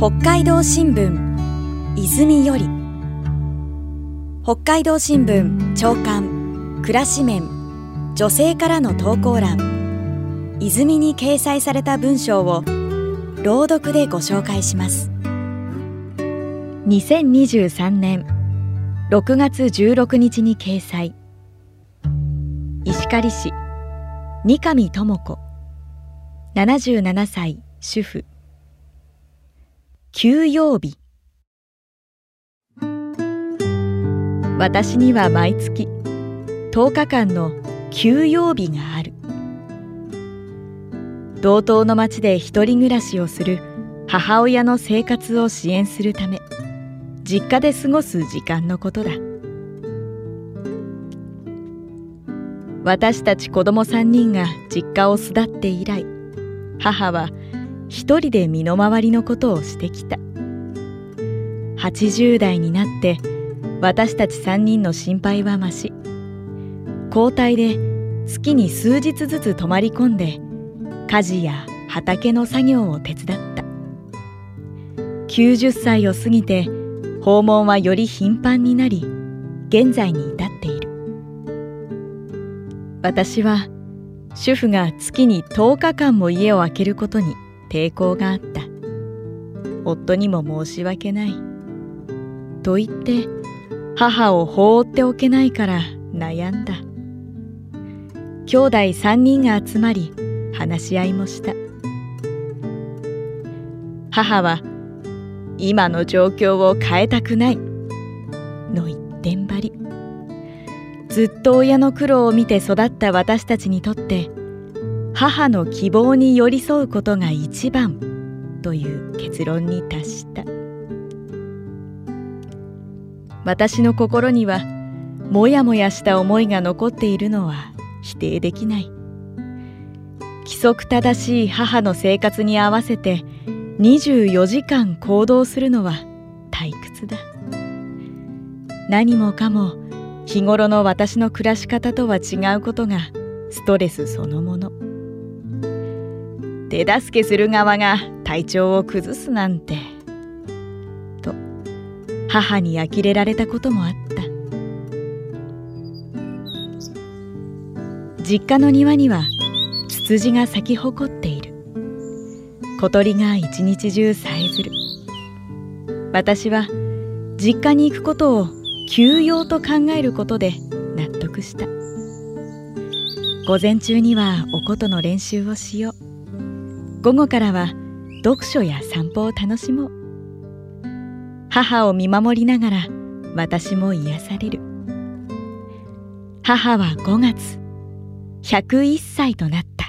北海道新聞泉より。北海道新聞長官暮らし面女性からの投稿欄。泉に掲載された文章を朗読でご紹介します。2023年6月16日に掲載。石狩市三上智子77歳主婦。休養日。私には毎月10日間の休養日がある。道東の町で一人暮らしをする母親の生活を支援するため実家で過ごす時間のことだ。私たち子供3人が実家を巣立って以来母は一人で身の回りのことをしてきた。80代になって私たち3人の心配は増し交代で月に数日ずつ泊まり込んで家事や畑の作業を手伝った。90歳を過ぎて訪問はより頻繁になり現在に至っている。私は主婦が月に10日間も家を空けることに抵抗があった。夫にも申し訳ない。と言って母を放っておけないから悩んだ。兄弟3人が集まり話し合いもした。母は今の状況を変えたくないの一点張り。ずっと親の苦労を見て育った私たちにとって母の希望に寄り添うことが一番という結論に達した。私の心にはもやもやした思いが残っているのは否定できない。規則正しい母の生活に合わせて24時間行動するのは退屈だ。何もかも日頃の私の暮らし方とは違うことがストレスそのもの。手助けする側が体調を崩すなんて。と母に呆れられたこともあった。実家の庭にはツツジが咲き誇っている。小鳥が一日中さえずる。私は実家に行くことを休養と考えることで納得した。午前中にはお琴の練習をしよう。午後からは読書や散歩を楽しもう。母を見守りながら私も癒される。母は5月101歳となった。